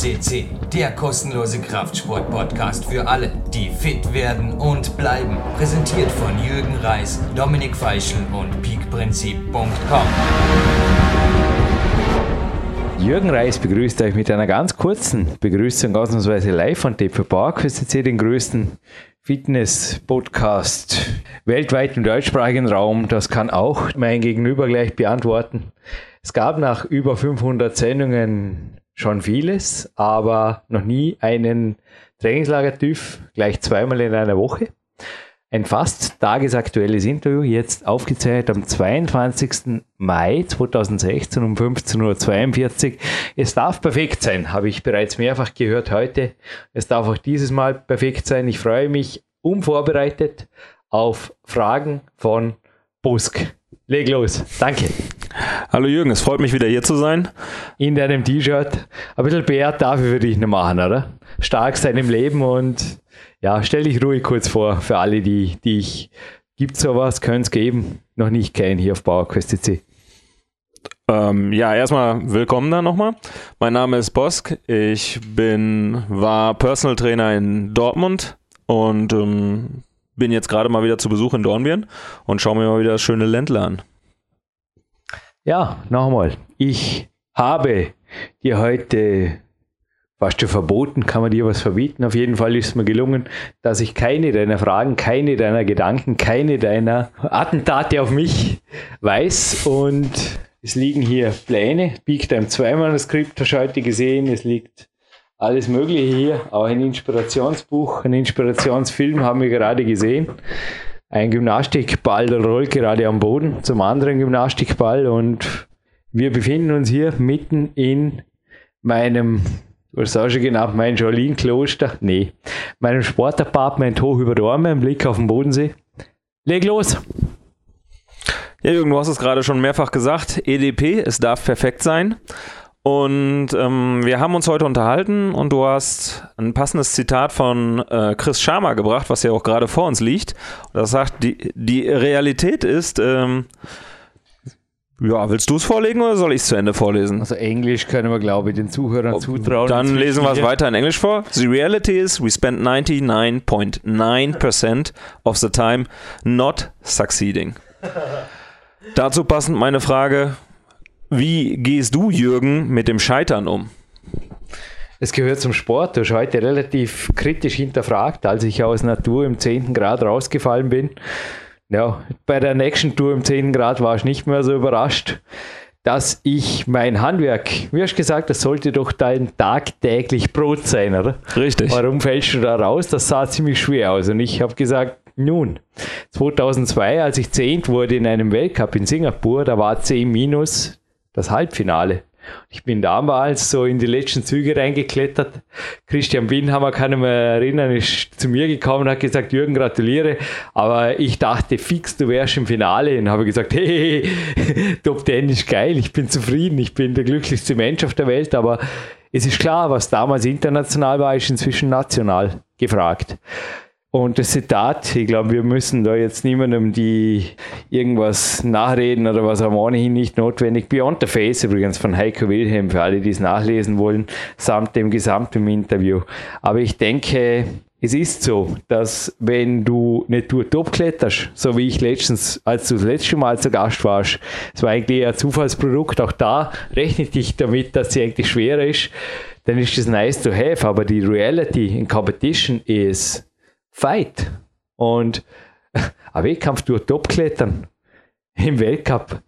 CC, der kostenlose Kraftsport-Podcast für alle, die fit werden und bleiben. Präsentiert von Jürgen Reis, Dominik Feischl und peakprinzip.com. Jürgen Reis begrüßt euch mit einer ganz kurzen Begrüßung ausnahmsweise live von TV Park für CC, den größten Fitness-Podcast weltweit im deutschsprachigen Raum. Das kann auch mein Gegenüber gleich beantworten. Es gab nach über 500 Sendungen schon vieles, aber noch nie einen Trainingslager-TÜV gleich zweimal in einer Woche. Ein fast tagesaktuelles Interview, jetzt aufgezeichnet am 22. Mai 2016 um 15.42 Uhr. Es darf perfekt sein, habe ich bereits mehrfach gehört heute. Es darf auch dieses Mal perfekt sein. Ich freue mich unvorbereitet auf Fragen von Busk. Leg los. Danke. Hallo Jürgen, es freut mich wieder hier zu sein. In deinem T-Shirt. Ein bisschen beehrt dafür würde ich noch machen, oder? Stark sein im Leben und ja, stell dich ruhig kurz vor für alle, die, die ich, gibt sowas, könnte es geben, noch nicht kennen hier auf PowerQuest.cc. Ähm, ja, erstmal willkommen da nochmal. Mein Name ist Bosk. Ich bin, war Personal Trainer in Dortmund und ähm, bin jetzt gerade mal wieder zu Besuch in Dornbirn und schaue mir mal wieder das schöne Ländle an. Ja, nochmal. Ich habe dir heute fast schon verboten, kann man dir was verbieten. Auf jeden Fall ist es mir gelungen, dass ich keine deiner Fragen, keine deiner Gedanken, keine deiner Attentate auf mich weiß. Und es liegen hier Pläne. Big Time 2 Manuskript hast du heute gesehen. Es liegt alles Mögliche hier, auch ein Inspirationsbuch, ein Inspirationsfilm haben wir gerade gesehen. Ein Gymnastikball der rollt gerade am Boden zum anderen Gymnastikball und wir befinden uns hier mitten in meinem, du hast schon genannt, mein Jolien-Kloster, nee, meinem Sportapartment hoch über Dorme, ein Blick auf den Bodensee. Leg los! Ja, Jürgen, du hast es gerade schon mehrfach gesagt, EDP, es darf perfekt sein. Und ähm, wir haben uns heute unterhalten und du hast ein passendes Zitat von äh, Chris Sharma gebracht, was ja auch gerade vor uns liegt. Das sagt, die, die Realität ist, ähm, ja, willst du es vorlegen oder soll ich es zu Ende vorlesen? Also Englisch können wir, glaube ich, den Zuhörern oh, zutrauen. Dann lesen wir es weiter in Englisch vor. The reality is we spend 99.9% of the time not succeeding. Dazu passend meine Frage, wie gehst du, Jürgen, mit dem Scheitern um? Es gehört zum Sport. Du hast heute relativ kritisch hinterfragt, als ich aus Natur im 10. Grad rausgefallen bin. Ja, bei der nächsten Tour im 10. Grad war ich nicht mehr so überrascht, dass ich mein Handwerk, wie hast du gesagt, das sollte doch dein tagtäglich Brot sein, oder? Richtig. Warum fällst du da raus? Das sah ziemlich schwer aus. Und ich habe gesagt, nun, 2002, als ich zehnt wurde in einem Weltcup in Singapur, da war 10 minus, das Halbfinale. Ich bin damals so in die letzten Züge reingeklettert. Christian Binhammer kann ich mich erinnern, ist zu mir gekommen und hat gesagt, Jürgen, gratuliere. Aber ich dachte fix, du wärst im Finale. Und habe gesagt, hey, Top 10 ist geil, ich bin zufrieden, ich bin der glücklichste Mensch auf der Welt. Aber es ist klar, was damals international war, ist inzwischen national gefragt. Und das Zitat, ich glaube, wir müssen da jetzt niemandem die irgendwas nachreden oder was auch ohnehin nicht notwendig. Beyond the Face übrigens von Heiko Wilhelm, für alle, die es nachlesen wollen, samt dem gesamten Interview. Aber ich denke, es ist so, dass wenn du eine Tour top kletterst, so wie ich letztens, als du das letzte Mal zu Gast warst, es war eigentlich ein Zufallsprodukt, auch da rechne ich dich damit, dass sie eigentlich schwerer ist, dann ist das nice to have, aber die Reality in Competition ist Fight. Und ein Wettkampf durch Topklettern im Weltcup.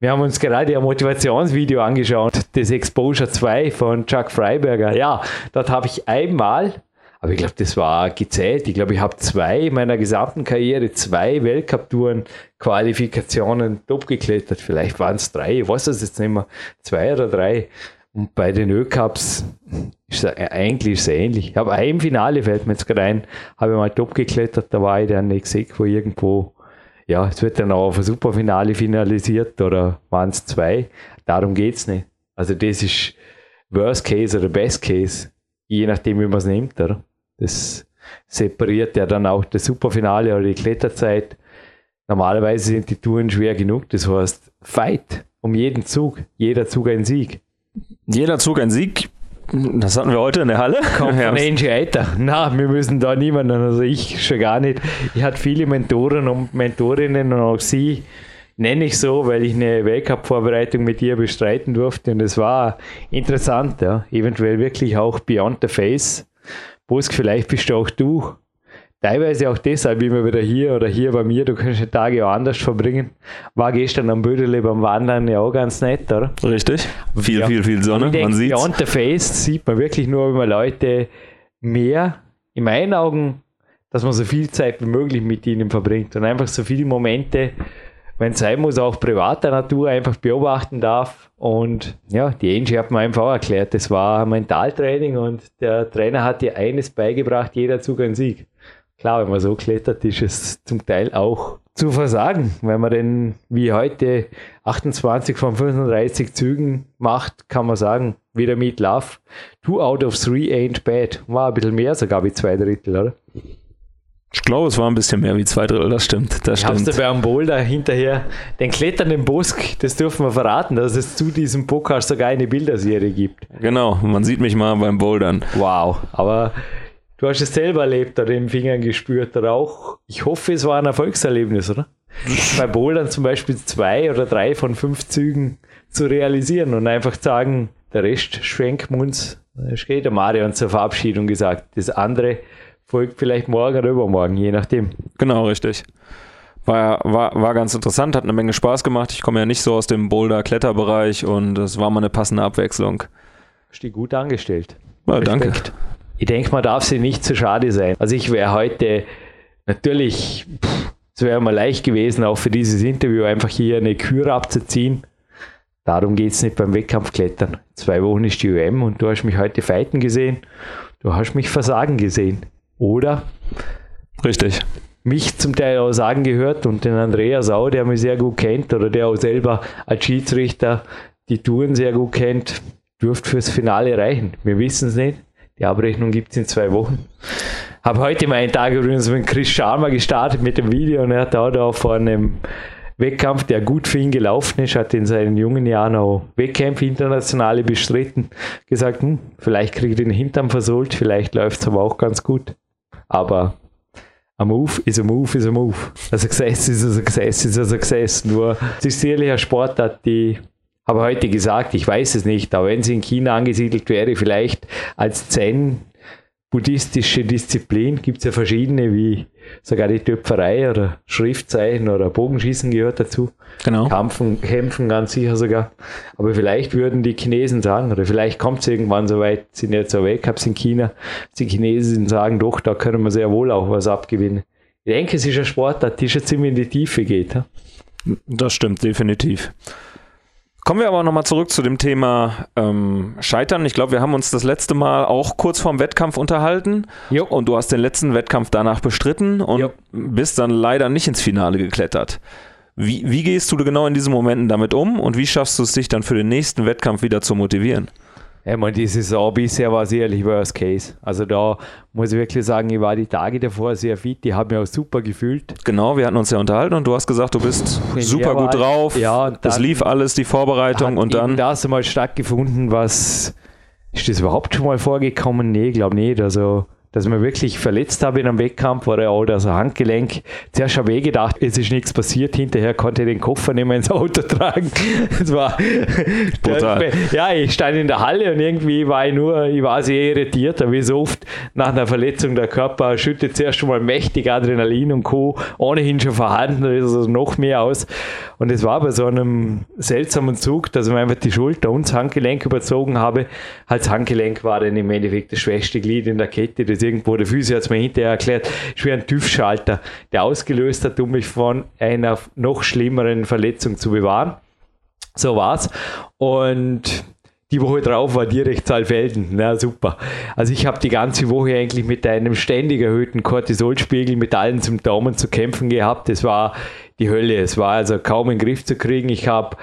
Wir haben uns gerade ein Motivationsvideo angeschaut, das Exposure 2 von Chuck Freiberger. Ja, dort habe ich einmal, aber ich glaube, das war gezählt. Ich glaube, ich habe zwei in meiner gesamten Karriere, zwei Weltcup-Touren, Qualifikationen top geklettert. Vielleicht waren es drei, ich weiß es jetzt nicht mehr, zwei oder drei. Und bei den Ö-Cups ist es eigentlich ist es ähnlich. Ich habe ein Finale, fällt mir jetzt gerade ein, habe ich mal top geklettert, da war ich dann gesehen, wo irgendwo, ja, es wird dann auch auf ein Superfinale finalisiert oder waren es zwei. Darum geht es nicht. Also das ist Worst Case oder Best Case, je nachdem, wie man es nimmt. Oder? Das separiert ja dann auch das Superfinale oder die Kletterzeit. Normalerweise sind die Touren schwer genug, das heißt Fight um jeden Zug, jeder Zug ein Sieg. Jeder Zug ein Sieg. Das hatten wir heute in der Halle. Kommt von Angie Eiter. Na, wir müssen da niemanden, also ich schon gar nicht. Ich hatte viele Mentoren und Mentorinnen und auch sie nenne ich so, weil ich eine Weltcup-Vorbereitung mit ihr bestreiten durfte und es war interessant, ja. Eventuell wirklich auch Beyond the Face. Busk, vielleicht bist du auch du. Teilweise auch deshalb immer wieder hier oder hier bei mir. Du kannst die Tage auch anders verbringen. War gestern am Bödele beim Wandern ja auch ganz nett, oder? Richtig. Viel, Ja. viel, viel Sonne. Denke, Man sieht Beyond the Face sieht man wirklich nur, wenn man Leute mehr, in meinen Augen, dass man so viel Zeit wie möglich mit ihnen verbringt und einfach so viele Momente, wenn es sein muss, auch privater Natur einfach beobachten darf. Und ja, die Angie hat mir einfach auch erklärt, das war Mentaltraining und der Trainer hat ihr eines beigebracht, jeder Zug ein Sieg. Klar, wenn man so klettert, ist es zum Teil auch zu versagen. Wenn man denn wie heute 28 von 35 Zügen macht, kann man sagen, wieder mit Love. Two out of three ain't bad. War ein bisschen mehr, sogar wie zwei Drittel, oder? Ich glaube, es war ein bisschen mehr wie zwei Drittel, das stimmt. Das Ich stimmt. dabei am Boulder hinterher, den kletternden Busk, das dürfen wir verraten, dass es zu diesem Podcast sogar eine Bilderserie gibt. Genau, man sieht mich mal beim Bouldern. Wow, aber du hast es selber erlebt in den Fingern gespürt oder auch, ich hoffe, es war ein Erfolgserlebnis, oder? Bei Bouldern zum Beispiel zwei oder drei von fünf Zügen zu realisieren und einfach sagen, der Rest schwenken wir uns, es geht der Marion zur Verabschiedung gesagt. Das andere folgt vielleicht morgen oder übermorgen, je nachdem. Genau, richtig. War, war, war ganz interessant, hat eine Menge Spaß gemacht. Ich komme ja nicht so aus dem Boulder-Kletterbereich und es war mal eine passende Abwechslung. Hast dich gut angestellt. Ja, danke. Ich denke, man darf sie nicht zu schade sein. Also ich wäre heute natürlich, es wäre mal leicht gewesen, auch für dieses Interview einfach hier eine Kür abzuziehen. Darum geht es nicht beim Wettkampfklettern. Zwei Wochen ist die UM und du hast mich heute fighten gesehen. Du hast mich versagen gesehen. Oder Richtig. mich zum Teil auch sagen gehört und den Andreas auch, der mich sehr gut kennt oder der auch selber als Schiedsrichter die Touren sehr gut kennt, dürfte fürs Finale reichen. Wir wissen es nicht. Die Abrechnung gibt es in zwei Wochen. Habe heute meinen Tag übrigens mit Chris Sharma gestartet mit dem Video und er hat auch da vor einem Wettkampf, der gut für ihn gelaufen ist, hat in seinen jungen Jahren auch Wettkämpfe internationale bestritten, gesagt, hm, vielleicht kriege ich den Hintern versohlt, vielleicht läuft es aber auch ganz gut. Aber ein Move ist ein Move ist ein Move. Ein Success ist ein Success ist ein Success. Nur es ist sicherlich ein Sportart, die habe heute gesagt, ich weiß es nicht, aber wenn sie in China angesiedelt wäre, vielleicht als Zen buddhistische Disziplin, gibt es ja verschiedene, wie sogar die Töpferei oder Schriftzeichen oder Bogenschießen gehört dazu. Genau. Kämpfen, kämpfen ganz sicher sogar. Aber vielleicht würden die Chinesen sagen, oder vielleicht kommt es irgendwann so weit, sind jetzt so Weltcups in China, die Chinesen sagen, doch, da können wir sehr wohl auch was abgewinnen. Ich denke, es ist ein Sportart, die schon ziemlich in die Tiefe geht. Ja? Das stimmt, definitiv. Kommen wir aber nochmal zurück zu dem Thema ähm, Scheitern. Ich glaube, wir haben uns das letzte Mal auch kurz vorm Wettkampf unterhalten. Jo. Und du hast den letzten Wettkampf danach bestritten und Jo. bist dann leider nicht ins Finale geklettert. Wie, wie gehst du genau in diesen Momenten damit um und wie schaffst du es, dich dann für den nächsten Wettkampf wieder zu motivieren? Ja, man, die Saison bisher war sicherlich Worst Case. Also da muss ich wirklich sagen, ich war die Tage davor sehr fit, die haben mich auch super gefühlt. Genau, wir hatten uns ja unterhalten und du hast gesagt, du bist Ja, super gut drauf. ja, das lief alles, die Vorbereitung und dann. das einmal stattgefunden, was ist das überhaupt schon mal vorgekommen? Nee, glaube nicht. Also, dass ich mir wirklich verletzt habe in einem Wettkampf oder auch das Handgelenk. Zuerst habe ich eh gedacht, es ist nichts passiert. Hinterher konnte ich den Koffer nicht mehr ins Auto tragen. Das war Brutal. Ja, ich stand in der Halle und irgendwie war ich nur, ich war sehr irritiert, wie so oft nach einer Verletzung der Körper schüttet zuerst schon mal mächtig Adrenalin und Co. ohnehin schon vorhanden, da ist es noch mehr aus. Und es war bei so einem seltsamen Zug, dass ich mir einfach die Schulter und das Handgelenk überzogen habe. Als Handgelenk war dann im Endeffekt das schwächste Glied in der Kette, das irgendwo der Physio hat es mir hinterher erklärt, ist wie ein TÜV-Schalter, der ausgelöst hat, um mich von einer noch schlimmeren Verletzung zu bewahren. So war's. Und die Woche drauf war direkt Saalfelden. Na super. Also ich habe die ganze Woche eigentlich mit einem ständig erhöhten Cortisolspiegel mit allen Symptomen zu kämpfen gehabt. Es war die Hölle. Es war also kaum in den Griff zu kriegen. Ich habe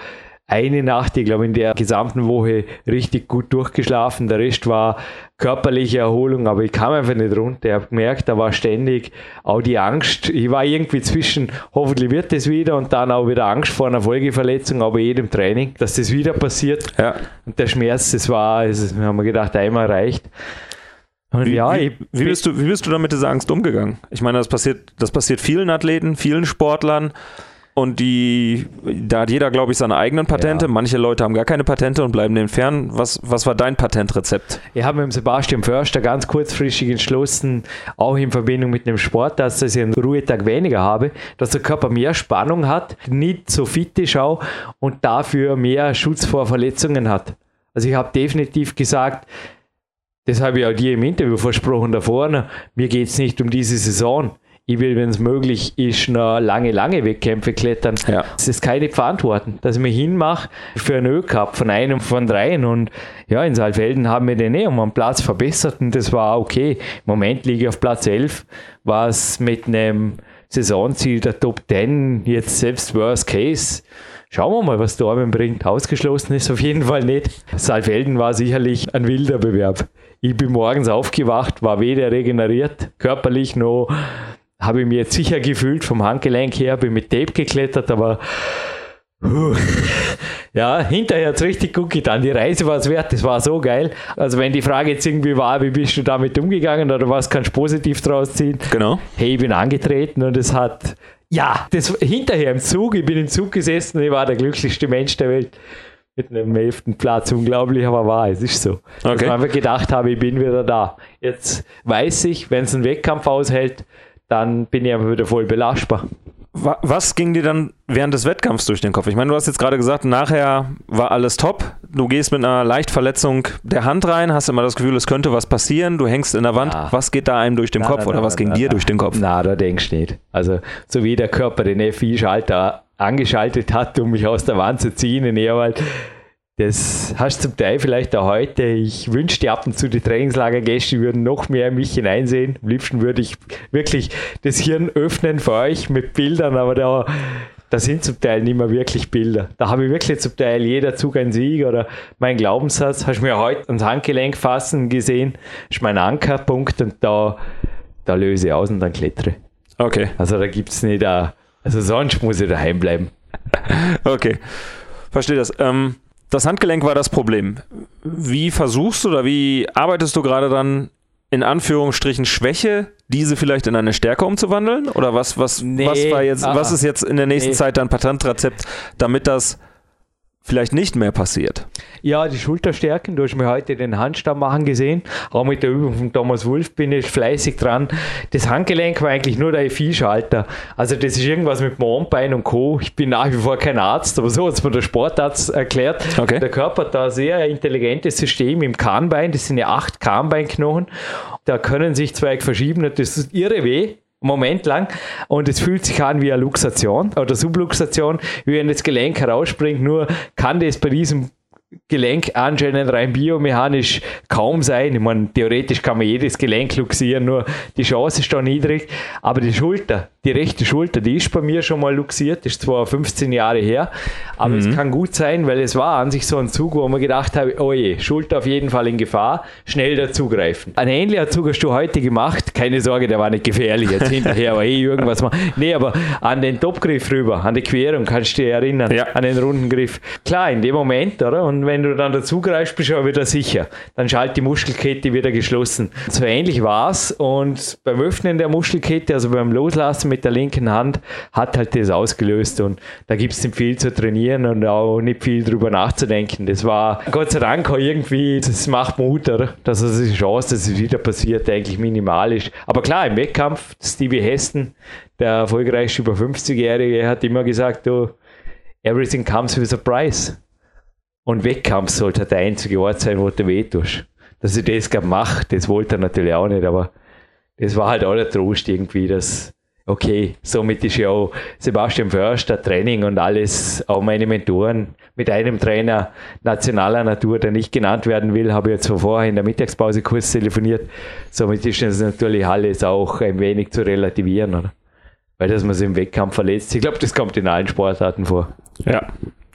eine Nacht, ich glaube in der gesamten Woche richtig gut durchgeschlafen. Der Rest war körperliche Erholung, aber ich kam einfach nicht runter. Ich habe gemerkt, da war ständig auch die Angst. Ich war irgendwie zwischen, hoffentlich wird das wieder und dann auch wieder Angst vor einer Folgeverletzung, aber jedem Training, dass das wieder passiert. Ja. Und der Schmerz, das war, das haben wir gedacht, einmal reicht. Wie, ja, wie, wie, bist du, wie bist du da mit dieser Angst umgegangen? Ich meine, das passiert, das passiert vielen Athleten, vielen Sportlern. Und die, da hat jeder, glaube ich, seine eigenen Patente. Ja. Manche Leute haben gar keine Patente und bleiben dem fern. Was, was war dein Patentrezept? Ich habe mit dem Sebastian Förster ganz kurzfristig entschlossen, auch in Verbindung mit dem Sport, dass ich einen Ruhetag weniger habe, dass der Körper mehr Spannung hat, nicht so fit ist auch und dafür mehr Schutz vor Verletzungen hat. Also ich habe definitiv gesagt, das habe ich auch dir im Interview versprochen davor, mir geht es nicht um diese Saison ich will, wenn es möglich ist, noch lange, lange Wettkämpfe klettern. Ja. Das ist keine Verantwortung, dass ich mich hinmache für einen Ö-Cup von einem von dreien. Und ja, in Saalfelden haben wir den eh um einen Platz verbessert und das war okay. Im Moment liege ich auf Platz 11, was mit einem Saisonziel der Top 10 jetzt selbst Worst Case Schauen wir mal, was Dormen bringt. Ausgeschlossen ist auf jeden Fall nicht. Saalfelden war sicherlich ein wilder Bewerb. Ich bin morgens aufgewacht, war weder regeneriert, körperlich noch habe ich mir jetzt sicher gefühlt vom Handgelenk her, bin mit Tape geklettert, aber uh, ja, hinterher hat es richtig gut getan. Die Reise war es wert, das war so geil. Also wenn die Frage jetzt irgendwie war, wie bist du damit umgegangen oder was kannst du positiv draus ziehen? Genau. Hey, ich bin angetreten und es hat, ja, das hinterher im Zug, ich bin im Zug gesessen und ich war der glücklichste Mensch der Welt mit einem elften Platz. Unglaublich, aber wahr, es ist so. Okay. Dass ich einfach gedacht habe, ich bin wieder da. Jetzt weiß ich, wenn es einen Wettkampf aushält, dann bin ich wieder voll belastbar. Was ging dir dann während des Wettkampfs durch den Kopf? Ich meine, du hast jetzt gerade gesagt, nachher war alles top. Du gehst mit einer Leichtverletzung der Hand rein, hast immer das Gefühl, es könnte was passieren. Du hängst in der Wand. Ja. Was geht da einem durch den na, Kopf na, oder na, was ging dir durch den Kopf? Na, da denkst du nicht. Also, so wie der Körper den FI-Schalter angeschaltet hat, um mich aus der Wand zu ziehen in Ehrwald, das hast du zum Teil vielleicht auch heute. Ich wünschte ab und zu, die Trainingslagergäste würden noch mehr in mich hineinsehen. Am liebsten würde ich wirklich das Hirn öffnen für euch mit Bildern, aber da, da sind zum Teil nicht mehr wirklich Bilder. Da habe ich wirklich zum Teil jeder Zug ein Sieg oder mein Glaubenssatz. Hast du mir heute ans Handgelenk fassen gesehen? Das ist mein Ankerpunkt und da, da löse ich aus und dann klettere. Okay. Also da gibt es nicht, a, also sonst muss ich daheim bleiben. okay. Verstehe das. Ähm das Handgelenk war das Problem. Wie versuchst du oder wie arbeitest du gerade dann in Anführungsstrichen Schwäche, diese vielleicht in eine Stärke umzuwandeln? Oder was, was, nee, was war jetzt, aha. was ist jetzt in der nächsten nee. Zeit dein Patentrezept, damit das vielleicht nicht mehr passiert? Ja, die Schulterstärken, du hast mir heute den Handstand machen gesehen. Auch mit der Übung von Thomas Wolf bin ich fleißig dran. Das Handgelenk war eigentlich nur der FI-Schalter. Also das ist irgendwas mit Mondbein und Co. Ich bin nach wie vor kein Arzt, aber so hat es mir der Sportarzt erklärt. Okay. Der Körper hat da ein sehr intelligentes System im Kahnbein. Das sind ja acht Kahnbeinknochen. Da können sich zwei verschieben. Das ist irre weh. Moment lang und es fühlt sich an wie eine Luxation oder Subluxation, wie wenn das Gelenk herausspringt, nur kann das bei diesem Gelenk anscheinend rein biomechanisch kaum sein. Ich meine, theoretisch kann man jedes Gelenk luxieren, nur die Chance ist da niedrig. Aber die Schulter, die rechte Schulter, die ist bei mir schon mal luxiert, ist zwar 15 Jahre her, aber mhm. es kann gut sein, weil es war an sich so ein Zug, wo man gedacht habe, oh je, Schulter auf jeden Fall in Gefahr, schnell dazugreifen. Ein ähnlicher Zug hast du heute gemacht, keine Sorge, der war nicht gefährlich jetzt hinterher, aber eh irgendwas machen. Nee, aber an den Topgriff rüber, an die Querung, kannst du dich erinnern, ja. an den runden Griff. Klar, in dem Moment, oder? Und wenn du dann dazugreifst, bist du auch wieder sicher. Dann schaltet die Muskelkette wieder geschlossen. So ähnlich war es und beim Öffnen der Muskelkette, also beim Loslassen mit der linken Hand hat halt das ausgelöst und da gibt es nicht viel zu trainieren und auch nicht viel drüber nachzudenken. Das war Gott sei Dank auch irgendwie, das macht Mut, dass also die Chance, dass es wieder passiert, eigentlich minimal ist. Aber klar, im Wettkampf, Stevie Heston, der erfolgreichste über 50-Jährige, hat immer gesagt, du, everything comes with a price. Und Wettkampf sollte der einzige Ort sein, wo du weh tust. Dass ich das mache, das wollte er natürlich auch nicht, aber das war halt auch der Trost irgendwie, dass okay, somit ist ja auch Sebastian Förster, Training und alles, auch meine Mentoren mit einem Trainer nationaler Natur, der nicht genannt werden will, habe ich jetzt vorher in der Mittagspause kurz telefoniert. Somit ist das natürlich alles auch ein wenig zu relativieren, oder? Weil dass man sich im Wettkampf verletzt. Ich glaube, das kommt in allen Sportarten vor. Ja,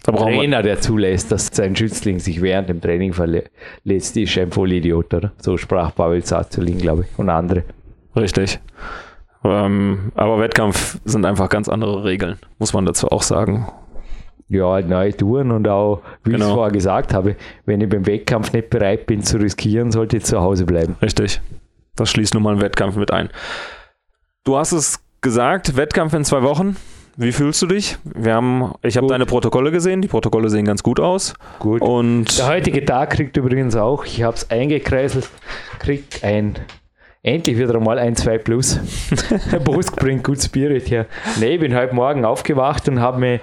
Da Trainer, der zulässt, dass sein Schützling sich während dem Training verletzt, ist ein Vollidiot, oder? So sprach Pavel Zazulin, glaube ich, und andere. richtig. Ähm, aber Wettkampf sind einfach ganz andere Regeln, muss man dazu auch sagen. Ja, halt neue Touren und auch, wie ich Genau. es vorher gesagt habe, wenn ich beim Wettkampf nicht bereit bin zu riskieren, sollte ich zu Hause bleiben. Richtig. Das schließt nun mal einen Wettkampf mit ein. Du hast es gesagt, Wettkampf in zwei Wochen. Wie fühlst du dich? Wir haben, ich habe deine Protokolle gesehen. Die Protokolle sehen ganz gut aus. Gut. Und Der heutige Tag kriegt übrigens auch, ich habe es eingekreiselt, kriegt ein, endlich wieder einmal ein 2 Plus. Bosk bringt Good Spirit her. Nee, ich bin heute Morgen aufgewacht und habe mir,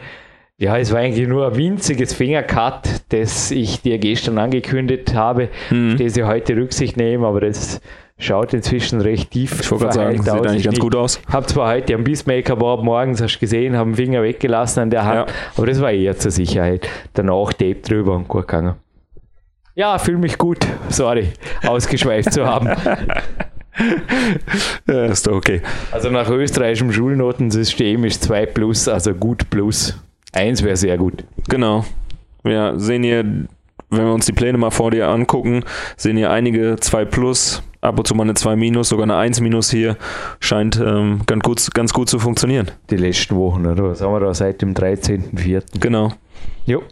ja, es war eigentlich nur ein winziges Fingercut, das ich dir gestern angekündigt habe, Hm. auf das ich heute Rücksicht nehme, aber das schaut inzwischen recht tief. ich wollte sagen, verheilt sieht aus. eigentlich Ich ganz gut aus. habe zwar heute am Beastmaker Bob morgens, hast du gesehen, habe den Finger weggelassen an der Hand, Ja. aber das war eher zur Sicherheit. Danach Tape drüber und gut gegangen. Ja, fühle mich gut. Sorry, ausgeschweift zu haben. Ja, ist doch okay. Also nach österreichischem Schulnotensystem ist 2 plus, also gut plus. 1 wäre sehr gut. Genau. Wir sehen hier, wenn wir uns die Pläne mal vor dir angucken, sehen hier einige 2 Plus, ab und zu mal eine 2 Minus, sogar eine 1 Minus hier. Scheint ähm, ganz, gut, ganz gut zu funktionieren. Die letzten Wochen, oder? Was haben wir da seit dem 13.04.? Genau. Jo.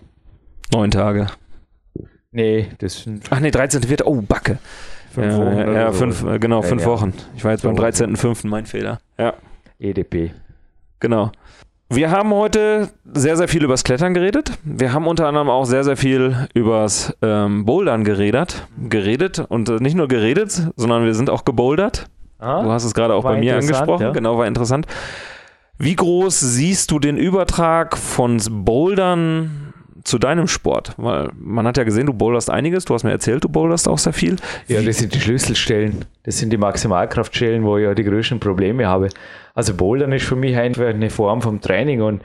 Neun Tage. Nee, das sind Ach nee, 13.4. Oh, Backe. Fünf ja, Wochen. ja, ja, so. fünf, äh, genau, fünf ja. Wochen. Ich war jetzt beim So. 13.5. mein Fehler. Ja, EDP. genau. Wir haben heute sehr, sehr viel übers Klettern geredet. Wir haben unter anderem auch sehr, sehr viel übers ähm, Bouldern geredet. Geredet und äh, nicht nur geredet, sondern wir sind auch gebouldert. Du Ah, hast es gerade auch bei mir angesprochen. ja. Genau, war interessant. Wie groß siehst du den Übertrag von Bouldern zu deinem Sport? Weil man hat ja gesehen, du boulderst einiges. Du hast mir erzählt, du boulderst auch sehr viel. Ja, das sind die Schlüsselstellen. Das sind die Maximalkraftstellen, wo ich ja die größten Probleme habe. Also Bouldern ist für mich einfach eine Form vom Training und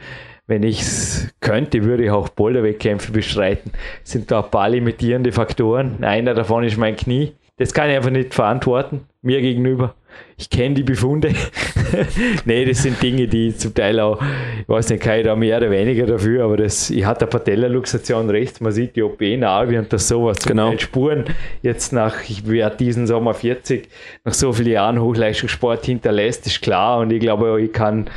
wenn ich es könnte, würde ich auch Boulderwettkämpfe bestreiten. Es sind da ein paar limitierende Faktoren. Einer davon ist mein Knie. Das kann ich einfach nicht verantworten, mir gegenüber. Ich kenne die Befunde. nee, das sind Dinge, die zum Teil auch, ich weiß nicht, kann ich da mehr oder weniger dafür, aber das, ich hatte Patellaluxation rechts, man sieht die OP-Narbe und das sowas. Zum Genau. Teil Spuren jetzt nach, ich werde diesen Sommer 40, nach so vielen Jahren Hochleistungssport hinterlässt, ist klar und ich glaube, ich kann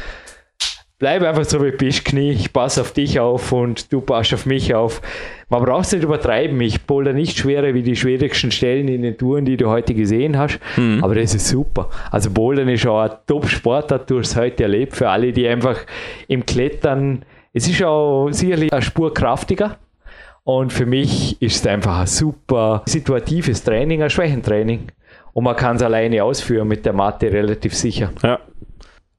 bleib einfach so wie bist, Knie. Ich passe auf dich auf und du passt auf mich auf. Man braucht es nicht übertreiben. Ich boulder nicht schwerer wie die schwierigsten Stellen in den Touren, die du heute gesehen hast. Aber das ist super. Also Bouldern ist auch ein Top-Sportart. Du hast es heute erlebt für alle, die einfach im Klettern, es ist auch sicherlich eine Spur kraftiger. Und für mich ist es einfach ein super situatives Training, ein Schwächentraining. Und man kann es alleine ausführen mit der Matte relativ sicher. Ja.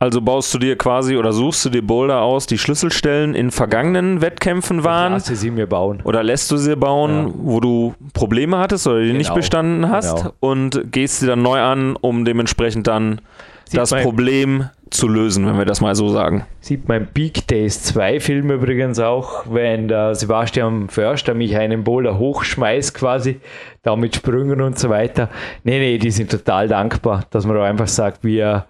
Also baust du dir quasi oder suchst du dir Boulder aus, die Schlüsselstellen in vergangenen Wettkämpfen waren? Lasse sie mir bauen. Oder lässt du sie bauen, Ja. wo du Probleme hattest oder die nicht Genau. bestanden hast Genau. und gehst sie dann neu an, um dementsprechend dann Sieht das Problem zu lösen, wenn wir das mal so sagen. Sieht im Peak Days 2 Film übrigens auch, wenn der Sebastian Förster mich einen Boulder hochschmeißt quasi, da mit Sprüngen und so weiter. Nee, nee, die sind total dankbar, dass man da einfach sagt, wir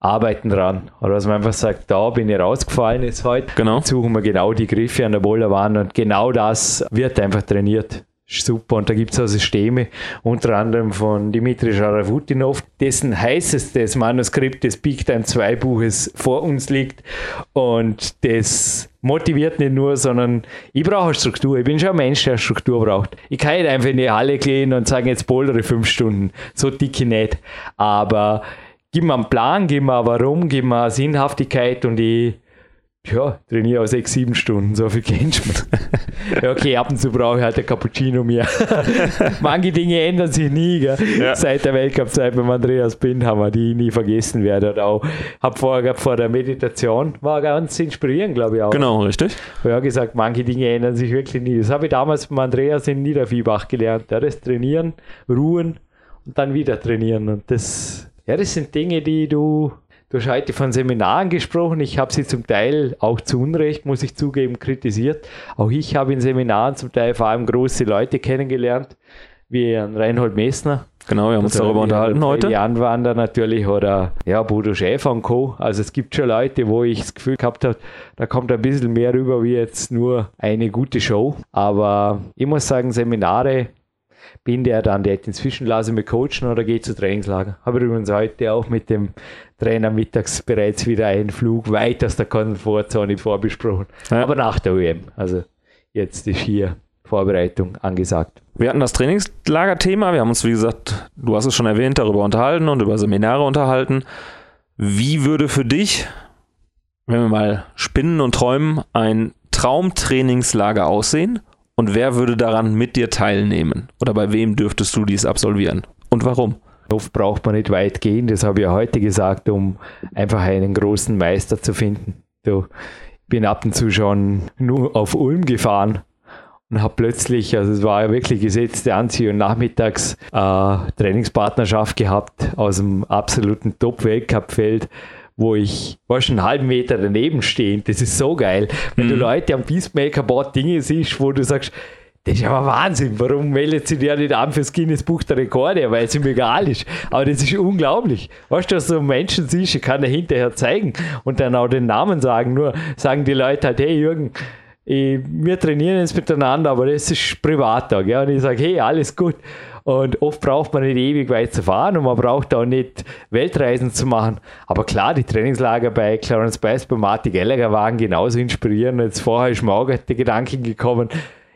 arbeiten dran. Oder dass man einfach sagt, da bin ich rausgefallen jetzt heute. Genau. Suchen wir genau die Griffe an der Boulderwand und genau das wird einfach trainiert. Super, und da gibt es auch Systeme, unter anderem von Dimitri Scharavutinov, dessen heißestes Manuskript des Big Time 2 Buches vor uns liegt. Und das motiviert nicht nur, sondern ich brauche eine Struktur. Ich bin schon ein Mensch, der Struktur braucht. Ich kann nicht einfach in die Halle gehen und sagen, jetzt bouldere fünf Stunden. So dicke nicht. Aber gib mir einen Plan, gib mir Warum, gib mir eine Sinnhaftigkeit und ich ja, trainiere auch sechs, sieben Stunden, so viel kennst du ja, okay, ab und zu brauche ich halt ein Cappuccino mehr. Manche Dinge ändern sich nie, gell? Ja. Seit der Weltcup-Zeit beim Andreas Bindhammer, die ich nie vergessen werde. Und auch, hab vorher gehabt, vor der Meditation, war ganz inspirierend, glaube ich auch. Genau, richtig. Ja, gesagt, manche Dinge ändern sich wirklich nie. Das habe ich damals beim Andreas in Niederviehbach gelernt. Ja, das Trainieren, Ruhen und dann wieder trainieren. Und das, ja, das sind Dinge, die du, du hast heute von Seminaren gesprochen. Ich habe sie zum Teil auch zu Unrecht, muss ich zugeben, kritisiert. Auch ich habe in Seminaren zum Teil vor allem große Leute kennengelernt, wie Reinhold Messner. Genau, wir haben uns darüber unterhalten heute. Waren da natürlich oder ja, Bodo Schäfer und Co. Also es gibt schon Leute, wo ich das Gefühl gehabt habe, da kommt ein bisschen mehr rüber wie jetzt nur eine gute Show. Aber ich muss sagen, Seminare, bin der dann, der inzwischen lasse mit coachen oder geht zu Trainingslager. Habe ich übrigens heute auch mit dem Trainer mittags bereits wieder einen Flug weit aus der Komfortzone vorbesprochen. Ja. Aber nach der OEM. Also jetzt ist hier Vorbereitung angesagt. Wir hatten das Trainingslager-Thema. Wir haben uns, wie gesagt, du hast es schon erwähnt, darüber unterhalten und über Seminare unterhalten. Wie würde für dich, wenn wir mal spinnen und träumen, ein Traumtrainingslager aussehen? Und wer würde daran mit dir teilnehmen? Oder bei wem dürftest du dies absolvieren? Und warum? Oft braucht man nicht weit gehen, das habe ich ja heute gesagt, um einfach einen großen Meister zu finden. So, ich bin ab und zu schon nur auf Ulm gefahren und habe plötzlich, also es war ja wirklich gesetzte Anziehung, nachmittags äh, Trainingspartnerschaft gehabt aus dem absoluten Top-Weltcup-Feld, wo ich war schon einen halben Meter daneben stehend. Das ist so geil, wenn du Mhm. Leute am Peacemaker-Board Dinge siehst, wo du sagst, das ist aber Wahnsinn. Warum meldet sie der nicht an fürs Guinness Buch der Rekorde? Weil es ihm egal ist. Aber das ist unglaublich. Weißt du, dass du so Menschen siehst, ich kann er hinterher zeigen und dann auch den Namen sagen. Nur sagen die Leute halt, hey Jürgen, ich, wir trainieren jetzt miteinander, aber das ist Privattag. Ja? Und ich sage, hey, alles gut. Und oft braucht man nicht ewig weit zu fahren und man braucht auch nicht Weltreisen zu machen. Aber klar, die Trainingslager bei Clarence Bass, bei Martin Gallagher waren genauso inspirierend. Jetzt vorher ist mir auch der Gedanke gekommen,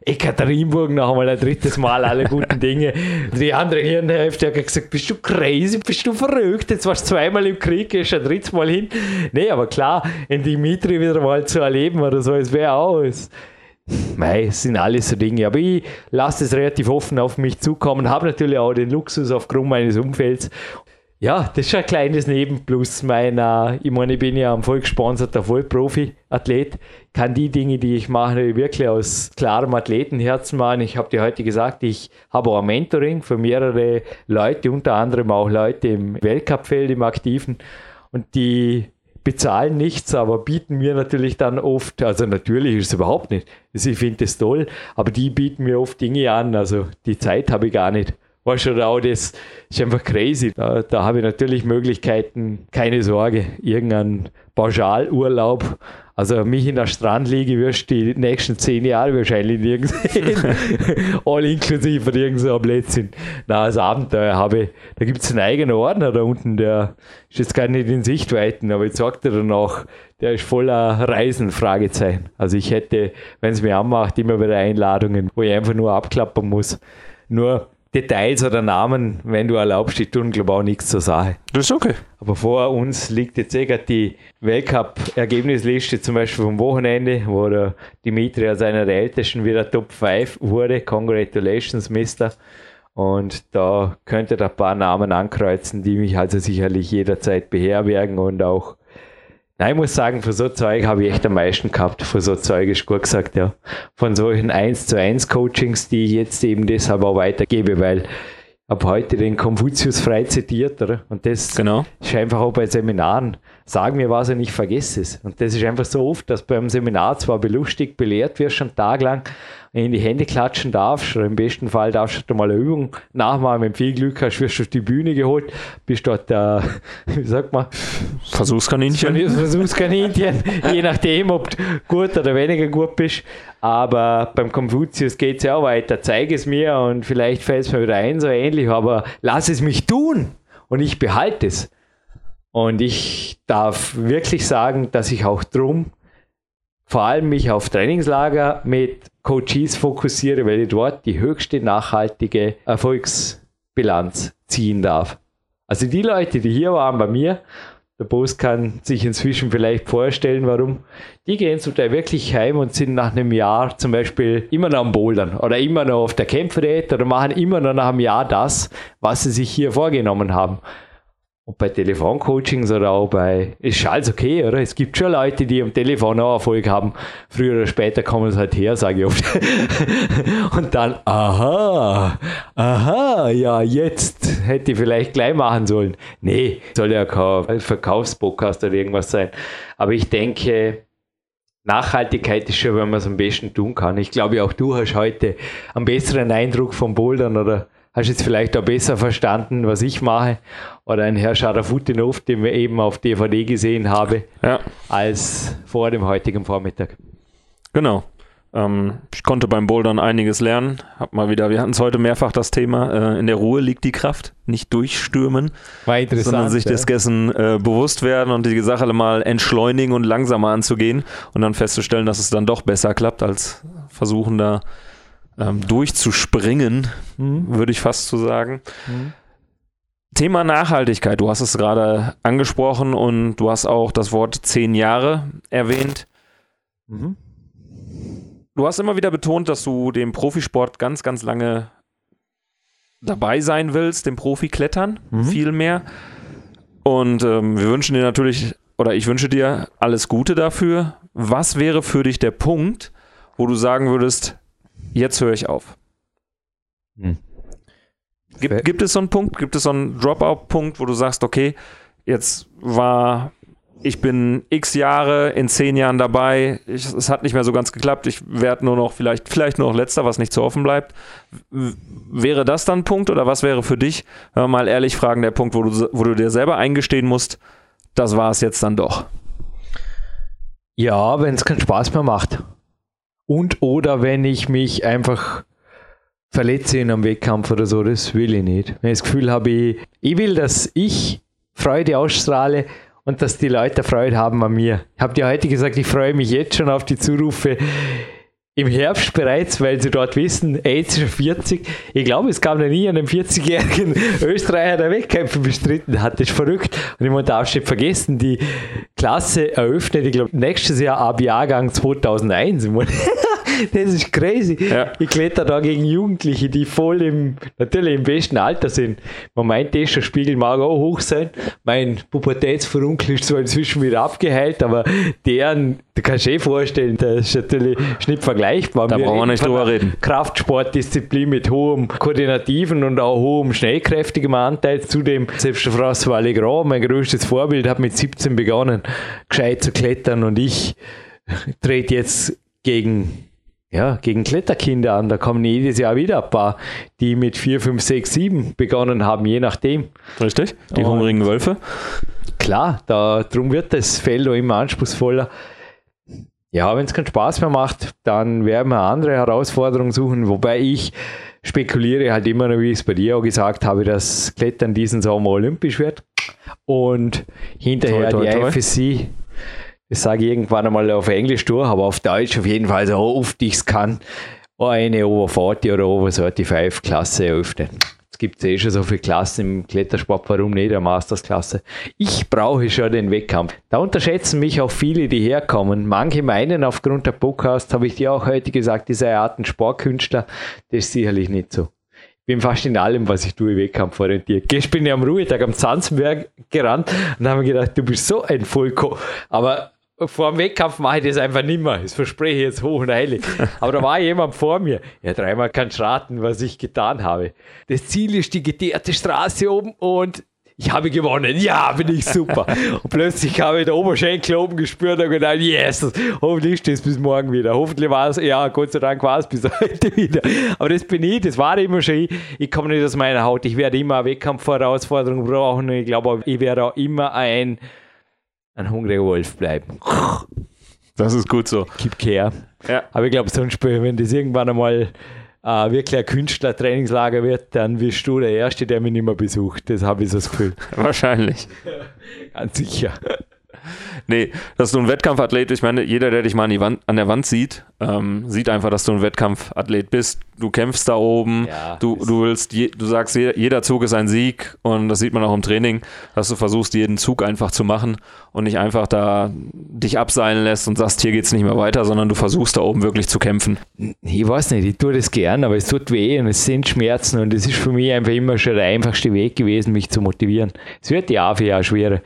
Ekaterinburg noch einmal ein drittes Mal alle guten Dinge. Die andere Hirnhälfte hat gesagt, bist du crazy, bist du verrückt, jetzt warst du zweimal im Krieg, gehst ein drittes Mal hin. Nee, aber klar, in Dimitri wieder mal zu erleben oder so, es wäre auch, Mei, sind alles so Dinge. Aber ich lasse es relativ offen auf mich zukommen, habe natürlich auch den Luxus aufgrund meines Umfelds. Ja, das ist ein kleines Nebenplus meiner, ich meine, ich bin ja ein voll gesponserter Vollprofi-Athlet, kann die Dinge, die ich mache, wirklich aus klarem Athletenherzen machen. Ich habe dir heute gesagt, ich habe auch ein Mentoring für mehrere Leute, unter anderem auch Leute im Weltcupfeld, im Aktiven. Und die bezahlen nichts, aber bieten mir natürlich dann oft, also natürlich ist es überhaupt nicht, also ich finde das toll, aber die bieten mir oft Dinge an, also die Zeit habe ich gar nicht. Weißt du, auch das ist einfach crazy. Da, da habe ich natürlich Möglichkeiten, keine Sorge, irgendein Pauschalurlaub. Also mich in der Strandliege wirst du die nächsten zehn Jahre wahrscheinlich nirgends sehen. All inklusive von irgendeinem Blödsinn. Na, als Abenteuer habe ich, da gibt es einen eigenen Ordner da unten, der ist jetzt gar nicht in Sichtweiten, aber ich sag dir dann auch, der ist voller Reisen, Fragezeichen. Also ich hätte, wenn es mir anmacht, immer wieder Einladungen, wo ich einfach nur abklappern muss. Nur Details oder Namen, wenn du erlaubst, die tun, glaube ich, auch nichts zur Sache. Das ist okay. Aber vor uns liegt jetzt eh gerade die Weltcup-Ergebnisliste, zum Beispiel vom Wochenende, wo der Dimitri als einer der Ältesten wieder Top 5 wurde. Congratulations, Mister. Und da könnte ihr ein paar Namen ankreuzen, die mich also sicherlich jederzeit beherbergen und auch Nein, ich muss sagen, für so Zeug habe ich echt am meisten gehabt. Für so Zeug ist gut gesagt, ja. Von solchen 1 zu 1 Coachings, die ich jetzt eben deshalb auch weitergebe, weil ich habe heute den Konfuzius frei zitiert, oder? Und das Genau. ist einfach auch bei Seminaren. Sag mir was und ich vergesse es. Und das ist einfach so oft, dass beim Seminar zwar belustigt, belehrt wirst, schon tagelang in die Hände klatschen darfst, oder im besten Fall darfst du mal eine Übung nachmachen. Wenn du viel Glück hast, wirst du auf die Bühne geholt, bist dort, äh, wie sagt man, Versuchskaninchen. Versuchskaninchen, je nachdem, ob du gut oder weniger gut bist. Aber beim Konfuzius geht es ja auch weiter. Zeig es mir und vielleicht fällt es mir wieder ein, so ähnlich, aber lass es mich tun und ich behalte es. Und ich darf wirklich sagen, dass ich auch drum vor allem mich auf Trainingslager mit Coaches fokussiere, weil ich dort die höchste nachhaltige Erfolgsbilanz ziehen darf. Also die Leute, die hier waren bei mir, der Boss kann sich inzwischen vielleicht vorstellen, warum. Die gehen zum Teil wirklich heim und sind nach einem Jahr zum Beispiel immer noch am Bouldern oder immer noch auf der Kämpferdiät oder machen immer noch nach einem Jahr das, was sie sich hier vorgenommen haben. Und bei Telefoncoachings oder auch bei, ist alles okay, oder? Es gibt schon Leute, die am Telefon auch Erfolg haben. Früher oder später kommen sie halt her, sage ich oft. Und dann, aha, aha, ja, jetzt hätte ich vielleicht gleich machen sollen. Nee, soll ja kein Verkaufspodcast oder irgendwas sein. Aber ich denke, Nachhaltigkeit ist schon, wenn man es am besten tun kann. Ich glaube, auch du hast heute einen besseren Eindruck vom Bouldern oder hast jetzt vielleicht auch besser verstanden, was ich mache. Oder ein Herr Scharafutinov, den wir eben auf DVD gesehen habe, Ja, als vor dem heutigen Vormittag. genau. Ähm, ich konnte beim Bouldern einiges lernen. Hab mal wieder, wir hatten es heute mehrfach das Thema, äh, in der Ruhe liegt die Kraft, nicht durchstürmen, War interessant. sondern sich ja. des Dessen äh, bewusst werden und die Sache mal entschleunigen und langsamer anzugehen und dann festzustellen, dass es dann doch besser klappt, als versuchen da ähm, durchzuspringen, Mhm. würde ich fast so sagen. Thema Nachhaltigkeit, du hast es gerade angesprochen und du hast auch das Wort zehn Jahre erwähnt. Mhm. Du hast immer wieder betont, dass du dem Profisport ganz, ganz lange dabei sein willst, dem Profiklettern Mhm. viel mehr. Und ähm, wir wünschen dir natürlich, oder ich wünsche dir alles Gute dafür. Was wäre für dich der Punkt, wo du sagen würdest, jetzt höre ich auf? Hm. Gibt, gibt es so einen Punkt, gibt es so einen Dropout-Punkt, wo du sagst, okay, jetzt war, ich bin x Jahre, in zehn Jahren dabei, ich, es hat nicht mehr so ganz geklappt, ich werde nur noch vielleicht, vielleicht nur noch letzter, was nicht zu offen bleibt. W wäre das dann ein Punkt oder was wäre für dich, wenn wir mal ehrlich fragen, der Punkt, wo du, wo du dir selber eingestehen musst, das war es jetzt dann doch? Ja, wenn es keinen Spaß mehr macht. Und oder wenn ich mich einfach verletze in einem Wettkampf oder so, das will ich nicht. Wenn ich das Gefühl habe, ich, ich will, dass ich Freude ausstrahle und dass die Leute Freude haben an mir. Ich habe dir heute gesagt, ich freue mich jetzt schon auf die Zurufe im Herbst bereits, weil sie dort wissen, ey, jetzt ist er 40. Ich glaube, es gab noch nie einen 40-jährigen Österreicher, der Wettkämpfe bestritten hat. Das ist verrückt. Und ich muss auch nicht vergessen, die Klasse eröffnet, ich glaube, nächstes Jahr ab Jahrgang 2001. Das ist crazy. Ja. Ich kletter da gegen Jugendliche, die voll im, natürlich im besten Alter sind. Man meint, eh schon Spiegel mag auch hoch sein. Mein Pubertätsverunkel ist zwar inzwischen wieder abgeheilt, aber deren, du kannst eh vorstellen, das ist natürlich nicht vergleichbar. Da brauchen wir nicht drüber einer reden. Kraftsportdisziplin mit hohem koordinativen und auch hohem schnellkräftigem Anteil. Zudem, selbst der François Legrand, mein größtes Vorbild, hat mit 17 begonnen, gescheit zu klettern und ich trete jetzt gegen ja, gegen Kletterkinder an. Da kommen jedes Jahr wieder ein paar, die mit 4, 5, 6, 7 begonnen haben, je nachdem. Richtig? Die Und- hungrigen Wölfe? Klar, da, darum wird das Feld auch immer anspruchsvoller. Ja, wenn es keinen Spaß mehr macht, dann werden wir andere Herausforderungen suchen, wobei ich spekuliere halt immer noch, wie ich es bei dir auch gesagt habe, dass Klettern diesen Sommer olympisch wird und hinterher Toi, toi, die toi. IFSC, das sage ich irgendwann einmal auf Englisch durch, aber auf Deutsch auf jeden Fall so oft ich es kann, eine Over 40 oder Over 35 Klasse eröffnen. Es gibt eh schon so viele Klassen im Klettersport, warum nicht eine Mastersklasse? Ich brauche schon den Wettkampf. Da unterschätzen mich auch viele, die herkommen. Manche meinen, aufgrund der Podcast, habe ich dir auch heute gesagt, diese Art ein Sportkünstler, das ist sicherlich nicht so. Ich bin fast in allem, was ich tue, wettkampforientiert. Gestern bin ich am Ruhetag am Zanzenberg gerannt und habe mir gedacht, du bist so ein Vollko. Aber vor dem Wettkampf mache ich das einfach nicht mehr. Das verspreche ich jetzt hoch und heilig. Aber da war jemand vor mir. Ja, dreimal kannst du raten, was ich getan habe. Das Ziel ist die geteerte Straße oben und ich habe gewonnen. Ja, bin ich super. und plötzlich habe ich den Oberschenkel oben gespürt und gedacht, yes, hoffentlich ist das bis morgen wieder. Hoffentlich war es, ja, Gott sei Dank war es bis heute wieder. Aber das bin ich, das war immer schon ich. Ich komme nicht aus meiner Haut. Ich werde immer eine Wettkampfherausforderung brauchen ich glaube, ich werde auch immer ein, ein hungriger Wolf bleiben. Das ist gut so. Gib her. Ja. Aber ich glaube, sonst, wenn das irgendwann einmal äh, wirklich ein Künstlertrainingslager wird, dann wirst du der Erste, der mich nicht mehr besucht. Das habe ich so das Gefühl. Wahrscheinlich. Ganz sicher. Nee, dass du ein Wettkampfathlet, ich meine, jeder, der dich mal an, Wand, an der Wand sieht, ähm, sieht einfach, dass du ein Wettkampfathlet bist. Du kämpfst da oben, Ja, du, du willst, je, du sagst, jeder, jeder Zug ist ein Sieg und das sieht man auch im Training, dass du versuchst, jeden Zug einfach zu machen und nicht einfach da dich abseilen lässt und sagst, hier geht's nicht mehr weiter, sondern du versuchst da oben wirklich zu kämpfen. Ich weiß nicht, ich tue das gern, aber es tut weh und es sind Schmerzen und es ist für mich einfach immer schon der einfachste Weg gewesen, mich zu motivieren. Es wird Jahr für Jahr schwerer.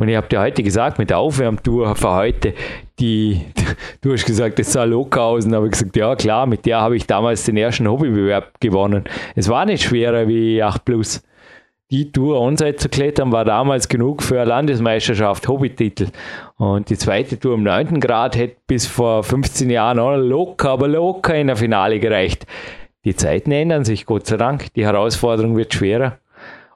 Und ich habe dir heute gesagt, mit der Aufwärmtour für heute, die, du hast gesagt, das sah locker aus und habe gesagt, ja klar, mit der habe ich damals den ersten Hobbybewerb gewonnen. Es war nicht schwerer wie 8 Plus. Die Tour Onside zu klettern war damals genug für eine Landesmeisterschaft, Hobbytitel. Und die zweite Tour im 9. Grad hätte bis vor 15 Jahren auch locker, aber locker in der Finale gereicht. die Zeiten ändern sich, Gott sei Dank. Die Herausforderung wird schwerer.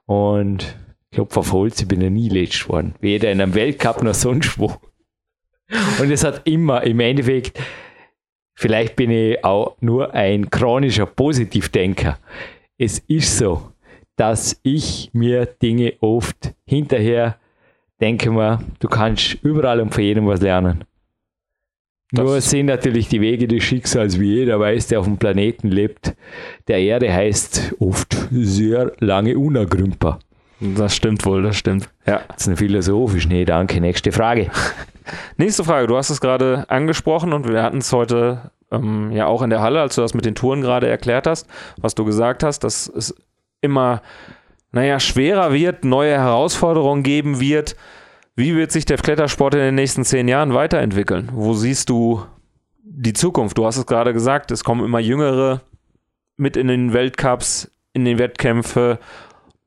Und ich glaube, auf Holz, ich bin ja nie letzt worden. Weder in einem Weltcup noch sonst wo. Und es hat immer im Endeffekt, vielleicht bin ich auch nur ein chronischer Positivdenker. Es ist so, dass ich mir Dinge oft hinterher denke mal, du kannst überall und von jedem was lernen. Das Nur sind natürlich die Wege des Schicksals, wie jeder weiß, der auf dem Planeten lebt. Der Erde heißt oft sehr lange unergründbar. Das stimmt wohl, das stimmt. Ja. Das ist ein philosophisch. Nee, danke. Nächste Frage. Nächste Frage. Du hast es gerade angesprochen und wir hatten es heute ähm, ja auch in der Halle, als du das mit den Touren gerade erklärt hast, was du gesagt hast, dass es immer, naja, schwerer wird, neue Herausforderungen geben wird. Wie wird sich der Klettersport in den nächsten zehn Jahren weiterentwickeln? Wo siehst du die Zukunft? Du hast es gerade gesagt, es kommen immer Jüngere mit in den Weltcups, in den Wettkämpfe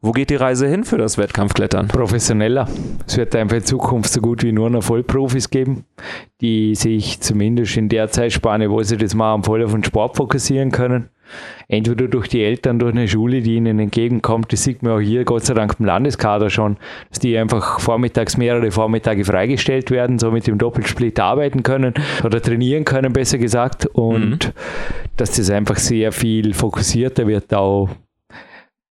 wo geht die Reise hin für das Wettkampfklettern? Professioneller. Es wird einfach in Zukunft so gut wie nur noch Vollprofis geben, die sich zumindest in der Zeitspanne, wo sie das machen, voll auf den Sport fokussieren können. Entweder durch die Eltern, durch eine Schule, die ihnen entgegenkommt. Das sieht man auch hier, Gott sei Dank, im Landeskader schon, dass die einfach vormittags mehrere Vormittage freigestellt werden, so mit dem Doppelsplit arbeiten können oder trainieren können, besser gesagt. Und mhm. dass das einfach sehr viel fokussierter wird, auch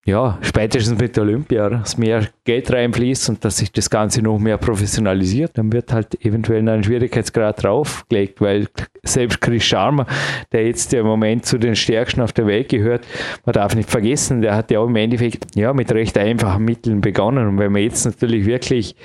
ja, spätestens mit Olympia, dass mehr Geld reinfließt und dass sich das Ganze noch mehr professionalisiert, dann wird halt eventuell ein Schwierigkeitsgrad draufgelegt, weil selbst Chris Sharma, der jetzt im Moment zu den Stärksten auf der Welt gehört, man darf nicht vergessen, der hat ja auch im Endeffekt ja, mit recht einfachen Mitteln begonnen. Und wenn man jetzt natürlich wirklich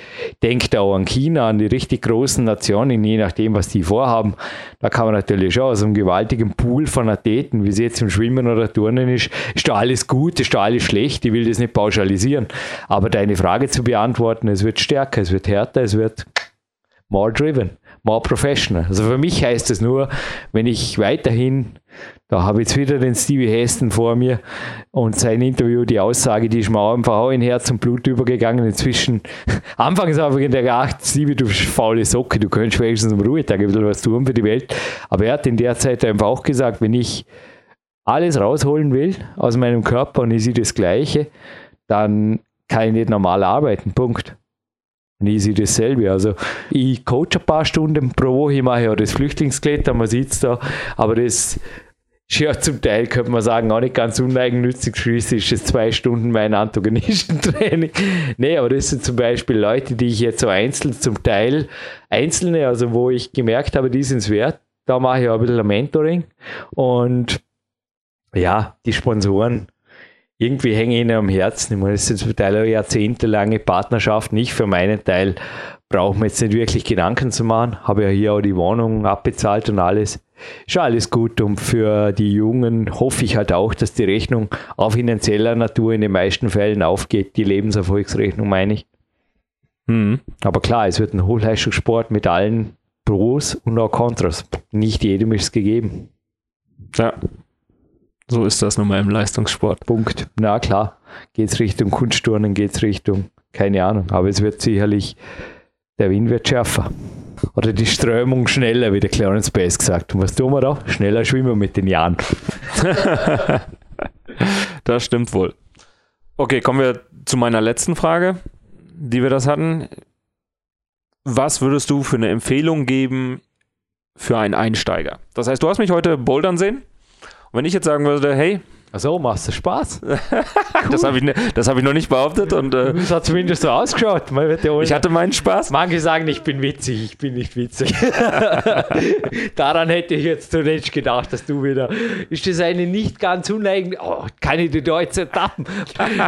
denkt auch an China, an die richtig großen Nationen, je nachdem, was die vorhaben, da kann man natürlich schon aus einem gewaltigen Pool von Athleten, wie es jetzt im Schwimmen oder Turnen ist, ist da alles gut, ist da alles schlecht, ich will das nicht pauschalisieren. Aber deine Frage zu beantworten, es wird stärker, es wird härter, es wird more driven, more professional. Also für mich heißt es nur, wenn ich weiterhin, da habe ich jetzt wieder den Stevie Heston vor mir und sein Interview, die Aussage, die ist mir auch einfach auch in Herz und Blut übergegangen. Inzwischen, anfangs habe ich gedacht, Stevie, du faule Socke, du könntest wenigstens am Ruhetag ein bisschen was tun für die Welt. Aber er hat in der Zeit einfach auch gesagt, wenn ich alles rausholen will aus meinem Körper und ich sehe das Gleiche, dann kann ich nicht normal arbeiten. Punkt. Und ich sehe dasselbe. Also ich coache ein paar Stunden pro Woche, ich mache ja das Flüchtlingsklettern, man sieht es da, aber das ist ja zum Teil, könnte man sagen, auch nicht ganz uneigennützig. Schließlich ist es zwei Stunden mein Antagonistentraining. nee, aber das sind zum Beispiel Leute, die ich jetzt so einzeln, zum Teil einzelne, also wo ich gemerkt habe, die sind es wert. Da mache ich auch ein bisschen Mentoring und ja, die Sponsoren, irgendwie hänge ich ihnen am Herzen. Ich meine, das ist zum Teil eine jahrzehntelange Partnerschaft. Nicht für meinen Teil braucht man jetzt nicht wirklich Gedanken zu machen. Habe ja hier auch die Wohnung abbezahlt und alles. Ist alles gut. Und für die Jungen hoffe ich halt auch, dass die Rechnung auf finanzieller Natur in den meisten Fällen aufgeht. Die Lebenserfolgsrechnung meine ich. Mhm. Aber klar, es wird ein Hochleistungssport mit allen Pros und auch Kontras. Nicht jedem ist es gegeben. Ja, so ist das nun mal im Leistungssport. Punkt. Na klar, geht es Richtung Kunstturnen, geht es Richtung, keine Ahnung, aber es wird sicherlich, der Wind wird schärfer. Oder die Strömung schneller, wie der Clarence Bass gesagt. Und was tun wir da? Schneller schwimmen mit den Jahren. das stimmt wohl. Okay, kommen wir zu meiner letzten Frage, die wir das hatten. Was würdest du für eine Empfehlung geben für einen Einsteiger? Das heißt, du hast mich heute bouldern sehen wenn ich jetzt sagen würde, hey, Achso, machst du Spaß? cool. Das habe ich, ne, hab ich noch nicht behauptet. Und, äh, das hat zumindest so ausgeschaut. ich hatte meinen Spaß. Manche sagen, ich bin witzig, ich bin nicht witzig. Daran hätte ich jetzt zuletzt gedacht, dass du wieder. Ist das eine nicht ganz uneigene. Oh, keine die deutsche Etappen.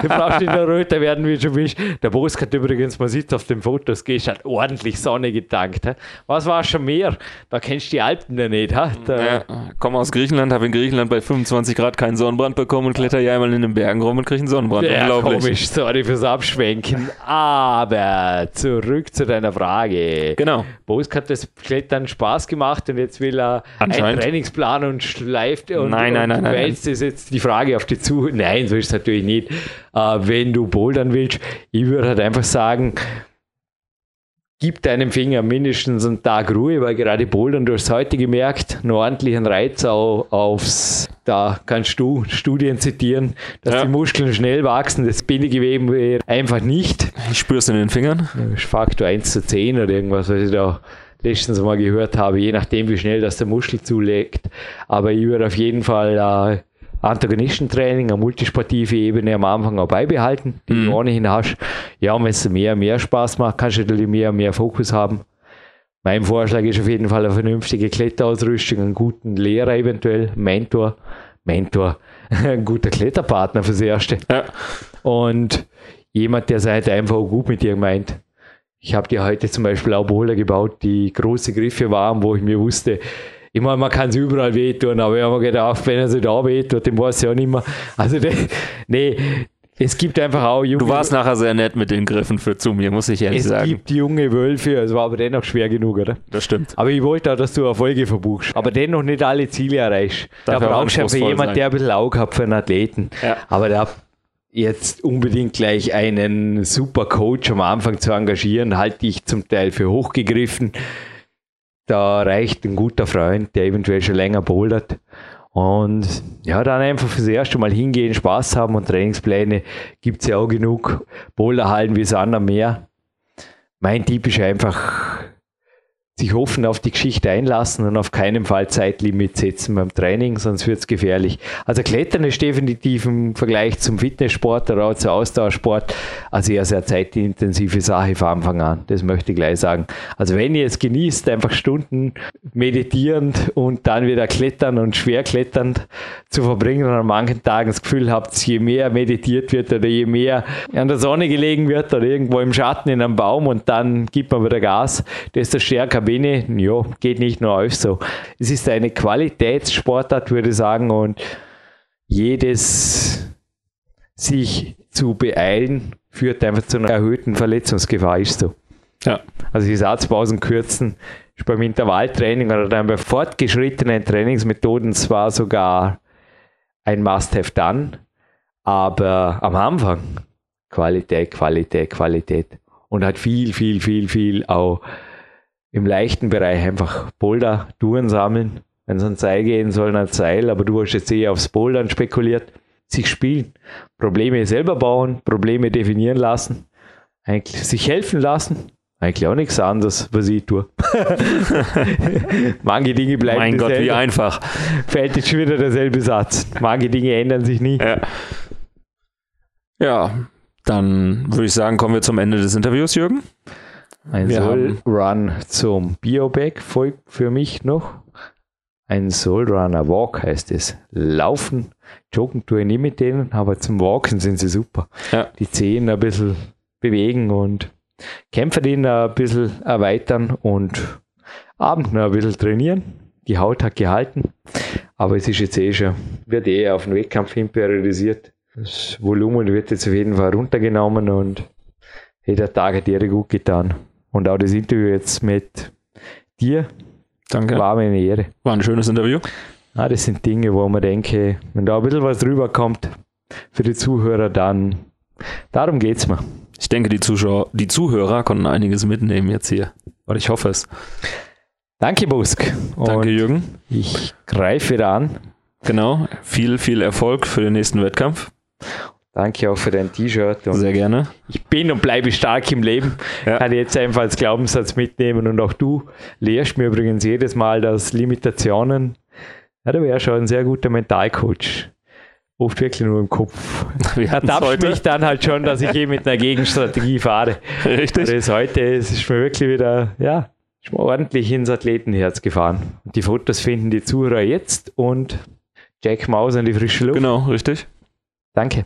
Du brauchst in der Röte werden, wie schon bist. Der Bosk hat übrigens, man sieht auf den Fotos, gehst hat ordentlich Sonne getankt. He? Was war schon mehr? Da kennst du die Alpen ja nicht. He? Da, ja, komm aus Griechenland, habe in Griechenland bei 25 Grad keinen Sonnenbrand Sonnenbrand bekommen und kletter ja einmal in den Bergen rum und kriege einen Sonnenbrand. Ja, Unglaublich. komisch, sorry fürs Abschwenken. Aber zurück zu deiner Frage. Genau. Bosk hat das Klettern Spaß gemacht und jetzt will er einen Trainingsplan und schleift und, nein, nein, nein, und nein, wälzt es jetzt die Frage auf die zu. Nein, so ist es natürlich nicht. Äh, wenn du bouldern willst, ich würde halt einfach sagen, gib deinem Finger mindestens einen Tag Ruhe, weil gerade Bouldern, du hast heute gemerkt, einen ordentlichen Reiz auch aufs, da kannst du Studien zitieren, dass Ja. die Muskeln schnell wachsen, das Bindegewebe einfach nicht. Ich spüre es in den Fingern. Faktor 1 zu 10 oder irgendwas, was ich da letztens mal gehört habe, je nachdem, wie schnell das der Muskel zulegt. Aber ich würde auf jeden Fall äh, Antagonistentraining, eine multisportive Ebene am Anfang auch beibehalten, die Mhm. du ohnehin hast. Ja, und wenn es mehr und mehr Spaß macht, kannst du natürlich mehr und mehr Fokus haben. Mein Vorschlag ist auf jeden Fall eine vernünftige Kletterausrüstung, einen guten Lehrer eventuell, Mentor, Mentor, ein guter Kletterpartner fürs Erste. Ja. Und jemand, der seid einfach auch gut mit dir meint. Ich habe dir heute zum Beispiel auch Boulder gebaut, die große Griffe waren, wo ich mir wusste, ich meine, man kann es überall wehtun, aber ich habe mir gedacht, wenn er sich da wehtut, dann weiß ich auch nicht mehr. Also, de- nee, es gibt einfach auch junge, Du warst nachher sehr nett mit den Griffen für zu mir, muss ich ehrlich es sagen. gibt junge Wölfe, es war aber dennoch schwer genug, oder? Das stimmt. Aber ich wollte auch, dass du Erfolge verbuchst, aber dennoch nicht alle Ziele erreichst. Da Darf auch brauchst du einfach anspruchsvoll jemand, sein. der ein bisschen Auge hat für einen Athleten. Ja. Aber da jetzt unbedingt gleich einen super Coach am Anfang zu engagieren, halte ich zum Teil für hochgegriffen. Da reicht ein guter Freund, der eventuell schon länger bouldert. Und ja, dann einfach fürs erste Mal hingehen, Spaß haben und Trainingspläne gibt es ja auch genug. Boulderhallen wie Sand am Meer. Mein Tipp ist einfach, sich offen auf die Geschichte einlassen und auf keinen Fall Zeitlimit setzen beim Training, sonst wird es gefährlich. Also Klettern ist definitiv im Vergleich zum Fitnesssport oder auch zum Ausdauersport eine sehr, sehr zeitintensive Sache von Anfang an. Das möchte ich gleich sagen. Also wenn ihr es genießt, einfach Stunden meditierend und dann wieder klettern und schwer kletternd zu verbringen und an manchen Tagen das Gefühl habt, je mehr meditiert wird oder je mehr an der Sonne gelegen wird oder irgendwo im Schatten in einem Baum und dann gibt man wieder Gas, desto stärker bin ich. Ja, geht nicht nur euch so. Es ist eine Qualitätssportart, würde ich sagen, und jedes sich zu beeilen führt einfach zu einer erhöhten Verletzungsgefahr, ist so. Ja. Also die Satzpausen kürzen ist beim Intervalltraining oder dann bei fortgeschrittenen Trainingsmethoden zwar sogar ein Must-Have dann, aber am Anfang Qualität, Qualität, Qualität und hat viel, viel, viel, viel auch im leichten Bereich einfach Boulder, Touren sammeln. Wenn es an Seil gehen soll, ein Seil, aber du hast jetzt eher aufs Bouldern spekuliert. Sich spielen, Probleme selber bauen, Probleme definieren lassen, eigentlich sich helfen lassen. Eigentlich auch nichts anderes, was ich tue. Manche Dinge bleiben mein Gott, wie einfach. Fällt jetzt schon wieder derselbe Satz. Manche Dinge ändern sich nie. Ja. Ja, dann würde ich sagen, kommen wir zum Ende des Interviews, Jürgen. Ein Soul Run zum Biobag folgt für mich noch. Ein Soul Runner Walk heißt es. Laufen, joggen tue ich nie mit denen, aber zum Walken sind sie super. Ja. Die Zehen ein bisschen bewegen und Kämpferdien ein bisschen erweitern und Abend noch ein bisschen trainieren. Die Haut hat gehalten, aber es ist jetzt eh schon, wird eh auf den Wettkampf hin periodisiert. Das Volumen wird jetzt auf jeden Fall runtergenommen und jeder Tag hat dir gut getan. Und auch das Interview jetzt mit dir Danke. war mir eine Ehre. War ein schönes Interview. Ah, das sind Dinge, wo man denke, wenn da ein bisschen was drüber kommt für die Zuhörer, dann darum geht's mir. Ich denke, die Zuschauer, die Zuhörer konnten einiges mitnehmen jetzt hier. Oder ich hoffe es. Danke, Busk. Und Danke, Jürgen. ich greife wieder an. Genau. Viel, viel Erfolg für den nächsten Wettkampf. Danke auch für dein T-Shirt. Sehr gerne. ich bin und bleibe stark im Leben. Ja. Kann ich jetzt einfach als Glaubenssatz mitnehmen. Und auch du lehrst mir übrigens jedes Mal, dass Limitationen, ja, du wärst schon ein sehr guter Mentalcoach. Oft wirklich nur im Kopf. Heute. mich dann halt schon, dass ich eben mit einer Gegenstrategie fahre. Richtig. Das heute es ist mir wirklich wieder, ja, ist mir ordentlich ins Athletenherz gefahren. Die Fotos finden die Zuhörer jetzt und Jack Maus an die frische Luft. Genau, richtig. Danke.